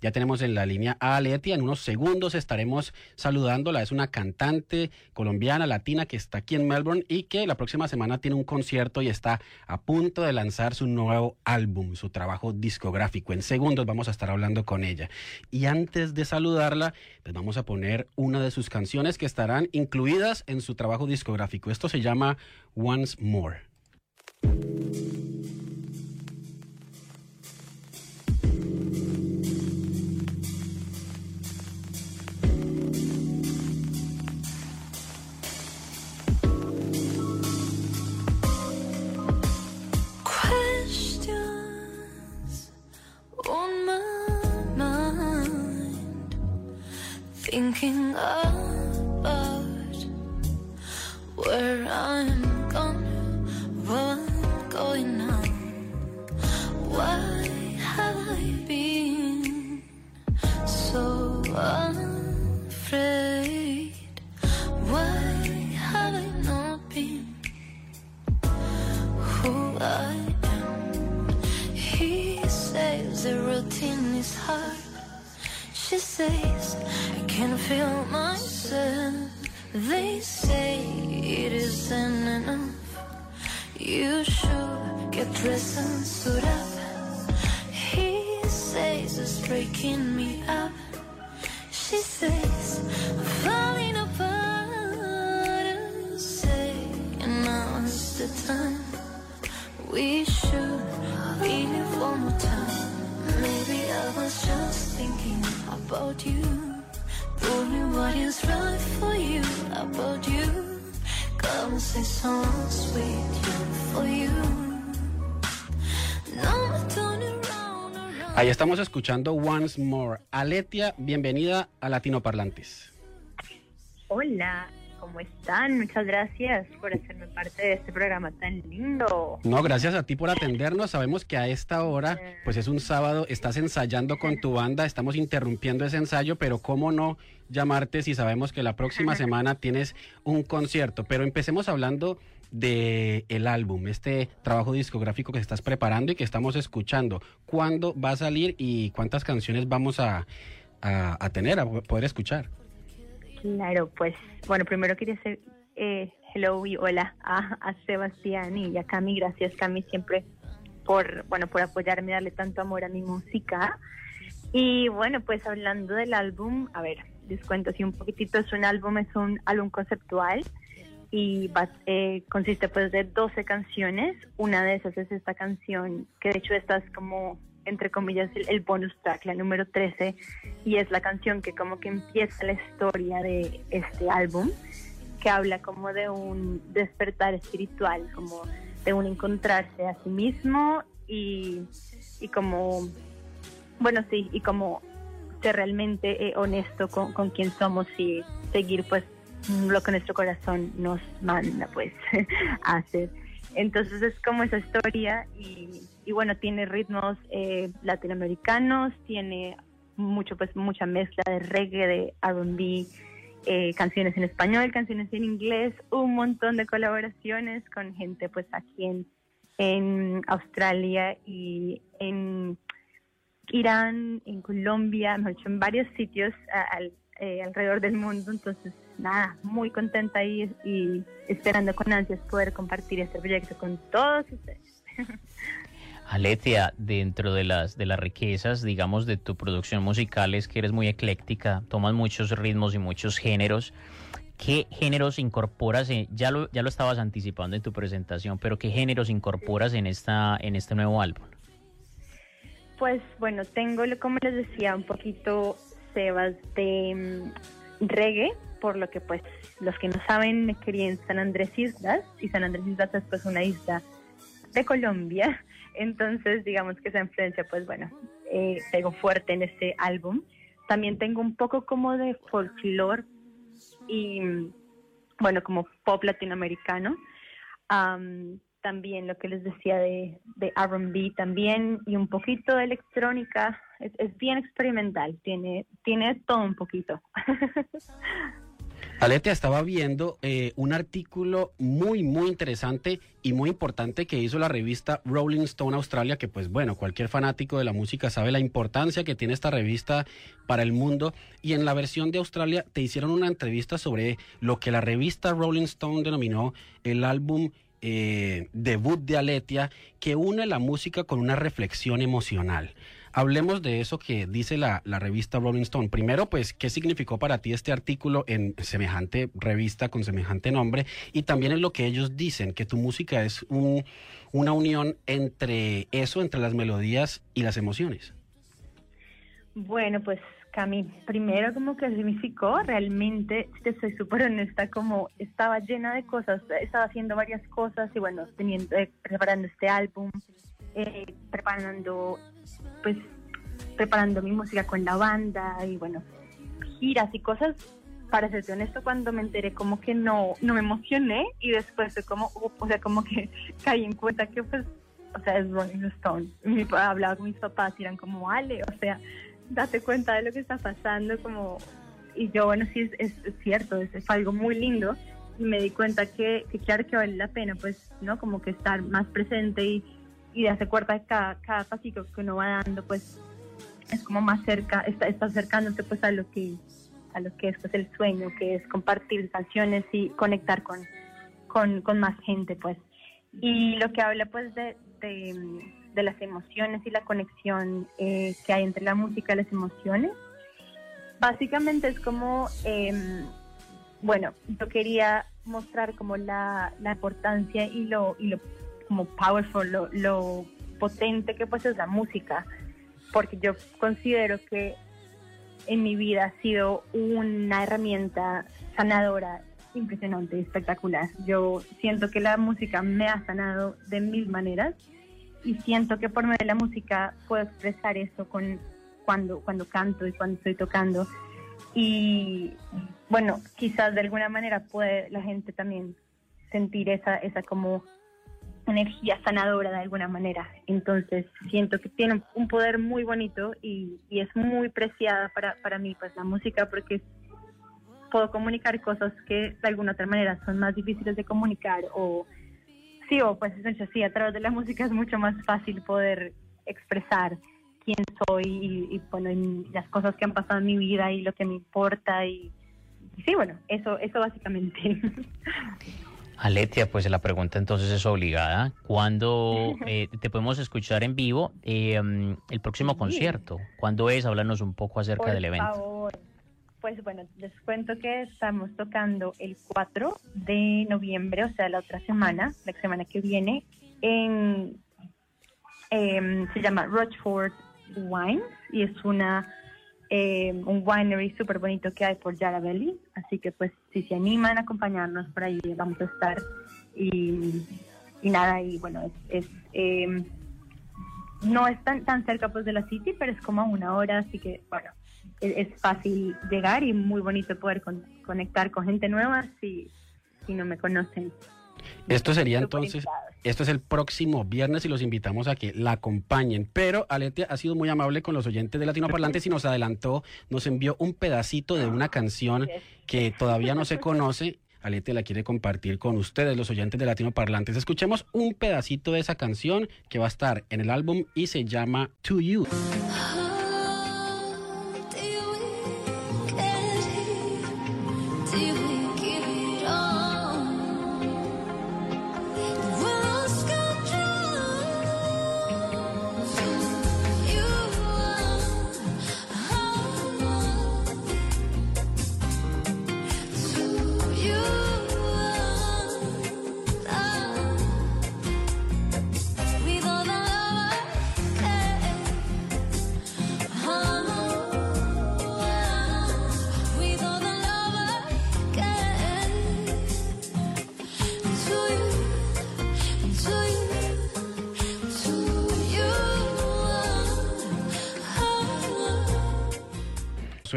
Ya tenemos en la línea a Aletia. En unos segundos estaremos saludándola. Es una cantante colombiana, latina, que está aquí en Melbourne y que la próxima semana tiene un concierto y está a punto de lanzar su nuevo álbum, su trabajo discográfico. En segundos vamos a estar hablando con ella. Y antes de saludarla, pues vamos a poner una de sus canciones que estarán incluidas en su trabajo discográfico. Esto se llama Once More. Where I'm gonna, what going on. Why have I been so afraid? Why have I not been who I am? He says the routine is hard. She says I can't feel myself. They say it isn't enough. You should get dressed and suit up. He says it's breaking me up. She says I'm falling apart. And say now's the time. We should live one more time. Maybe I was just thinking about you. Ahí estamos escuchando Once More. Aletia, bienvenida a Latino Parlantes. Hola, ¿cómo están? Muchas gracias por hacerme parte de este programa tan lindo. No, gracias a ti por atendernos. Sabemos que a esta hora, pues es un sábado, estás ensayando con tu banda, estamos interrumpiendo ese ensayo, pero cómo no llamarte si sabemos que la próxima semana tienes un concierto. Pero empecemos hablando de el álbum, este trabajo discográfico que estás preparando y que estamos escuchando. ¿Cuándo va a salir y cuántas canciones vamos a, a, tener, a poder escuchar? Claro, pues bueno, primero quería hacer eh, hello y hola a, Sebastián y a Cami. Gracias Cami siempre por, bueno, por apoyarme, darle tanto amor a mi música. Y bueno, pues hablando del álbum, a ver, les cuento así un poquitito, es un álbum, es un álbum conceptual y eh, consiste pues de 12 canciones. Una de esas es esta canción, que de hecho esta es como, entre comillas, el, bonus track, la número 13, y es la canción que como que empieza la historia de este álbum, que habla como de un despertar espiritual, como de un encontrarse a sí mismo y, y como, bueno, sí, y como ser realmente eh, honesto con, con quién somos y seguir pues lo que nuestro corazón nos manda pues hacer. Entonces es como esa historia y, bueno, tiene ritmos eh, latinoamericanos, tiene mucho pues mucha mezcla de reggae, de R&B, eh, canciones en español, canciones en inglés, un montón de colaboraciones con gente pues aquí en, en Australia y en Irán, en Colombia, en varios sitios eh, alrededor del mundo. Entonces, nada, muy contenta ahí y esperando con ansias poder compartir este proyecto con todos ustedes. Aletia, dentro de las, de las riquezas, digamos, de tu producción musical es que eres muy ecléctica, tomas muchos ritmos y muchos géneros. ¿Qué géneros incorporas? ya, lo, ya lo estabas anticipando en tu presentación, pero ¿qué géneros incorporas en, esta, en este nuevo álbum? Pues bueno, tengo, como les decía, un poquito, Sebas, de mm, reggae, por lo que pues los que no saben me quería en San Andrés Islas, y San Andrés Islas es pues una isla de Colombia, entonces digamos que esa influencia pues bueno, eh, fuerte en este álbum. También tengo un poco como de folclore y bueno, como pop latinoamericano también lo que les decía de, de R&B también y un poquito de electrónica. Es, bien experimental, tiene, tiene todo un poquito. Aletia, estaba viendo eh, un artículo muy, muy interesante y muy importante que hizo la revista Rolling Stone Australia, que pues bueno, cualquier fanático de la música sabe la importancia que tiene esta revista para el mundo. Y en la versión de Australia te hicieron una entrevista sobre lo que la revista Rolling Stone denominó el álbum eh, debut de Aletia, que une la música con una reflexión emocional. Hablemos de eso que dice la, la, revista Rolling Stone. Primero, pues, ¿qué significó para ti este artículo en semejante revista con semejante nombre? Y también en lo que ellos dicen, que tu música es un, una unión entre eso, entre las melodías y las emociones. Bueno, pues Cami, primero como que significó realmente, te soy súper honesta, como estaba llena de cosas, estaba haciendo varias cosas y bueno, teniendo, eh, preparando este álbum, eh, preparando, pues, preparando mi música con la banda y bueno, giras y cosas. Para serte honesto, cuando me enteré como que no, no me emocioné y después fue como, o sea, como que caí en cuenta que pues, o sea, es Rolling Stone. Mi, hablaba con mis papás y eran como, vale, o sea, date cuenta de lo que está pasando, como, y yo, bueno, sí, es, es, cierto, es, es, algo muy lindo, y me di cuenta que, que, claro que vale la pena, pues, ¿no? Como que estar más presente y, y darse cuenta de cada, cada pasito que uno va dando, pues, es como más cerca, está, está acercándose, pues, a lo que a lo que es pues, el sueño, que es compartir canciones y conectar con, con, con más gente, pues. Y lo que habla, pues, de, de de las emociones y la conexión eh, que hay entre la música y las emociones. Básicamente es como, eh, bueno, yo quería mostrar como la, la importancia y lo, y lo como powerful, lo, lo potente que pues es la música, porque yo considero que en mi vida ha sido una herramienta sanadora impresionante, espectacular. Yo siento que la música me ha sanado de mil maneras y siento que por medio de la música puedo expresar eso con cuando cuando canto y cuando estoy tocando. Y bueno quizás de alguna manera puede la gente también sentir esa esa como energía sanadora de alguna manera. Entonces siento que tiene un poder muy bonito y, y es muy preciada para, para mí pues la música porque puedo comunicar cosas que de alguna otra manera son más difíciles de comunicar o sí, o pues eso sí, a través de la música es mucho más fácil poder expresar quién soy y, y bueno, y las cosas que han pasado en mi vida y lo que me importa y, y sí, bueno, eso, eso básicamente. Aletia, pues la pregunta entonces es obligada. ¿Cuándo eh, te podemos escuchar en vivo eh, el próximo concierto? ¿Cuándo es? Háblanos un poco acerca Por del evento. Favor. Pues bueno, les cuento que estamos tocando el 4 de noviembre, o sea, la otra semana, la semana que viene, en, eh, se llama Rochford Wines y es una eh, un winery súper bonito que hay por Yarraville, así que pues si se animan a acompañarnos por ahí vamos a estar y, y nada, y bueno, es, es eh, no es tan, tan cerca pues de la City, pero es como a una hora, así que bueno, es, es fácil llegar y muy bonito poder con, conectar con gente nueva si, si no me conocen. Esto sería entonces, esto es el próximo viernes y los invitamos a que la acompañen. Pero Aletia ha sido muy amable con los oyentes de Latinoparlantes y nos adelantó, nos envió un pedacito de una canción que todavía no se conoce. Aletia la quiere compartir con ustedes, los oyentes de Latinoparlantes. Escuchemos un pedacito de esa canción que va a estar en el álbum y se llama To You.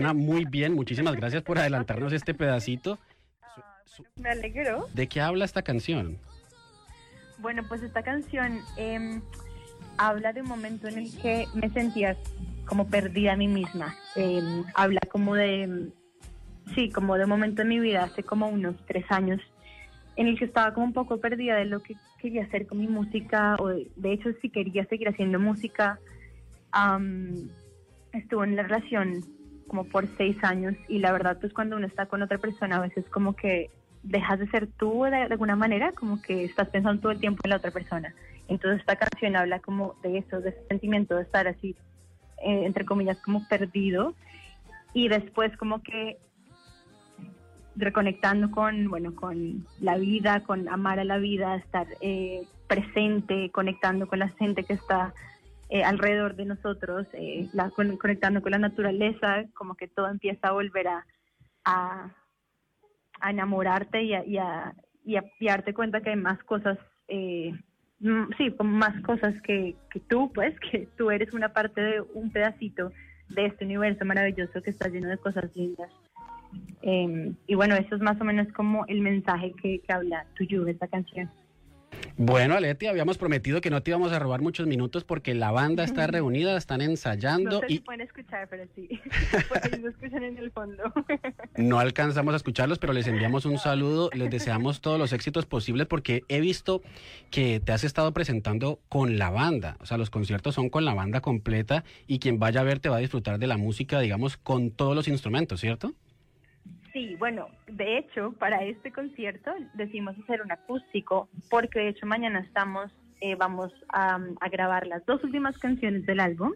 Suena muy bien, muchísimas gracias por adelantarnos este pedacito. Su, su, Me alegro. ¿De qué habla esta canción? Bueno, pues esta canción eh, habla de un momento en el que me sentía como perdida a mí misma. Eh, habla como de, sí, como de momento en mi vida, hace como unos tres años, en el que estaba como un poco perdida de lo que quería hacer con mi música, o de, de hecho si quería seguir haciendo música. Estuve en la relación como por seis años y la verdad pues cuando uno está con otra persona a veces como que dejas de ser tú de, de alguna manera, como que estás pensando todo el tiempo en la otra persona. Entonces esta canción habla como de eso, de ese sentimiento de estar así, eh, entre comillas, como perdido y después como que reconectando con, bueno, con la vida, con amar a la vida, estar eh, presente, conectando con la gente que está eh, alrededor de nosotros, eh, la- con- conectando con la naturaleza, como que todo empieza a volver a, enamorarte y a, y, a, y, y darte cuenta que hay más cosas, eh, sí, más cosas que, que tú, pues, que tú eres una parte de un pedacito de este universo maravilloso que está lleno de cosas lindas. Eh, y bueno, eso es más o menos como el mensaje que, que habla Tuyu, esta canción. Bueno, Aleti, habíamos prometido que no te íbamos a robar muchos minutos porque la banda está reunida, están No ensayando sé si y pueden escuchar, pero sí, porque ellos lo escuchan en el fondo. no alcanzamos a escucharlos, pero les enviamos un saludo, les deseamos todos los éxitos posibles porque he visto que te has estado presentando con la banda, o sea, los conciertos son con la banda completa y quien vaya a verte va a disfrutar de la música, digamos, con todos los instrumentos, ¿cierto? Sí, bueno, de hecho, para este concierto decidimos hacer un acústico, porque de hecho mañana estamos, eh, vamos a, a grabar las dos últimas canciones del álbum,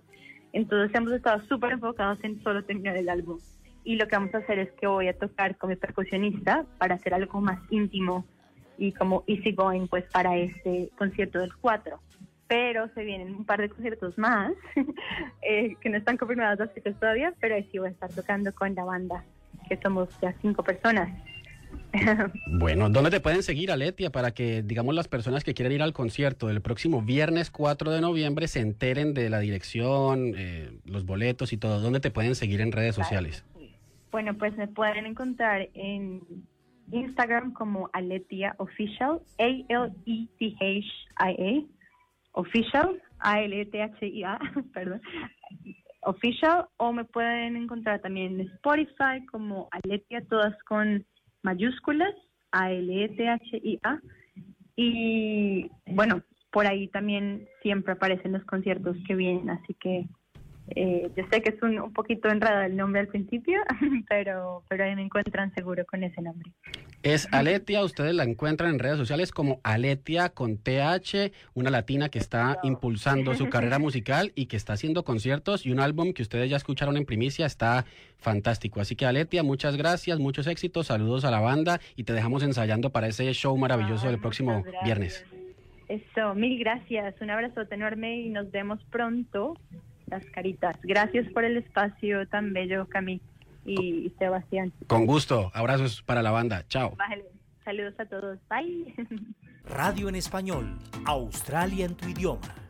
entonces hemos estado súper enfocados en solo terminar el álbum. Y lo que vamos a hacer es que voy a tocar con mi percusionista para hacer algo más íntimo y como easy going, pues para este concierto del 4. Pero se vienen un par de conciertos más, eh, que no están fechas todavía, pero ahí sí voy a estar tocando con la banda que somos ya cinco personas. Bueno, ¿dónde te pueden seguir, Aletia, para que, digamos, las personas que quieran ir al concierto del próximo viernes 4 de noviembre se enteren de la dirección, eh, los boletos y todo? ¿Dónde te pueden seguir en redes sociales? Bueno, pues me pueden encontrar en Instagram como Aletia Official, A-L-E-T-H-I-A, Official, A-L-E-T-H-I-A, perdón, Official, o me pueden encontrar también en Spotify como Aletia, todas con mayúsculas, A-L-E-T-H-I-A, y bueno, por ahí también siempre aparecen los conciertos que vienen, así que eh, yo sé que es un, un poquito enredado el nombre al principio, pero, pero ahí me encuentran seguro con ese nombre. Es Aletia, ustedes la encuentran en redes sociales como Aletia con TH, una latina que está impulsando su carrera musical y que está haciendo conciertos y un álbum que ustedes ya escucharon en primicia está fantástico. Así que Aletia, muchas gracias, muchos éxitos, saludos a la banda y te dejamos ensayando para ese show maravilloso del próximo muchas gracias. viernes. Eso, mil gracias, un abrazote enorme y nos vemos pronto, las caritas. Gracias por el espacio tan bello, Cami y Sebastián. Con gusto, abrazos para la banda, chao. Bájale. Saludos a todos, bye. Radio en español, Australia en tu idioma.